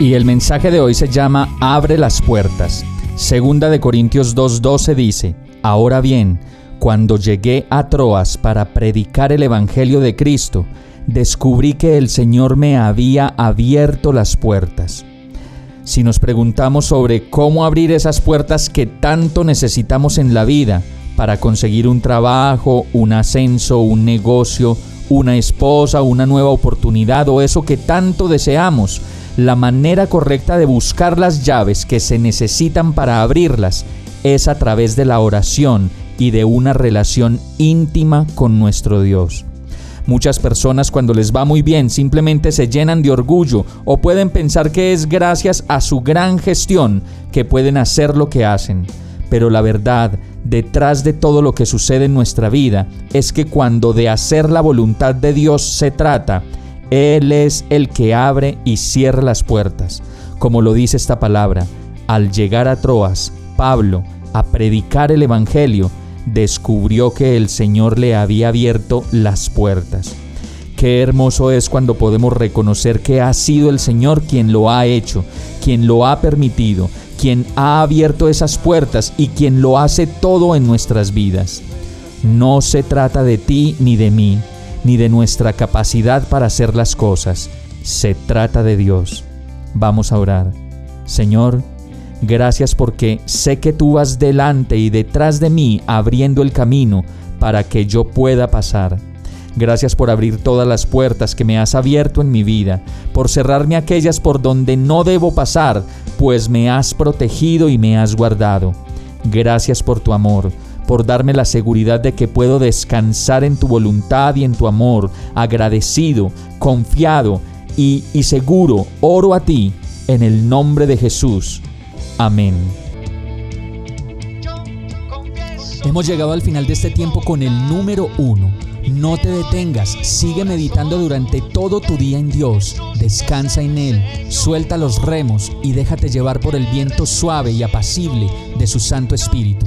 Y el mensaje de hoy se llama Abre las puertas. Segunda de Corintios 2:12 dice, Ahora bien, cuando llegué a Troas para predicar el Evangelio de Cristo, descubrí que el Señor me había abierto las puertas. Si nos preguntamos sobre cómo abrir esas puertas que tanto necesitamos en la vida para conseguir un trabajo, un ascenso, un negocio, una esposa, una nueva oportunidad o eso que tanto deseamos, la manera correcta de buscar las llaves que se necesitan para abrirlas es a través de la oración y de una relación íntima con nuestro Dios. Muchas personas cuando les va muy bien simplemente se llenan de orgullo o pueden pensar que es gracias a su gran gestión que pueden hacer lo que hacen. Pero la verdad, detrás de todo lo que sucede en nuestra vida, es que cuando de hacer la voluntad de Dios se trata, Él es el que abre y cierra las puertas. Como lo dice esta palabra, al llegar a Troas, Pablo, a predicar el Evangelio, descubrió que el Señor le había abierto las puertas. Qué hermoso es cuando podemos reconocer que ha sido el Señor quien lo ha hecho, quien lo ha permitido, quien ha abierto esas puertas y quien lo hace todo en nuestras vidas. No se trata de ti ni de mí, ni de nuestra capacidad para hacer las cosas. Se trata de Dios. Vamos a orar. Señor, Gracias porque sé que tú vas delante y detrás de mí abriendo el camino para que yo pueda pasar. Gracias por abrir todas las puertas que me has abierto en mi vida, por cerrarme aquellas por donde no debo pasar, pues me has protegido y me has guardado. Gracias por tu amor, por darme la seguridad de que puedo descansar en tu voluntad y en tu amor, agradecido, confiado y, y seguro, oro a ti en el nombre de Jesús. Amén. Hemos llegado al final de este tiempo con el número uno. No te detengas, sigue meditando durante todo tu día en Dios, descansa en Él, suelta los remos y déjate llevar por el viento suave y apacible de su Santo Espíritu.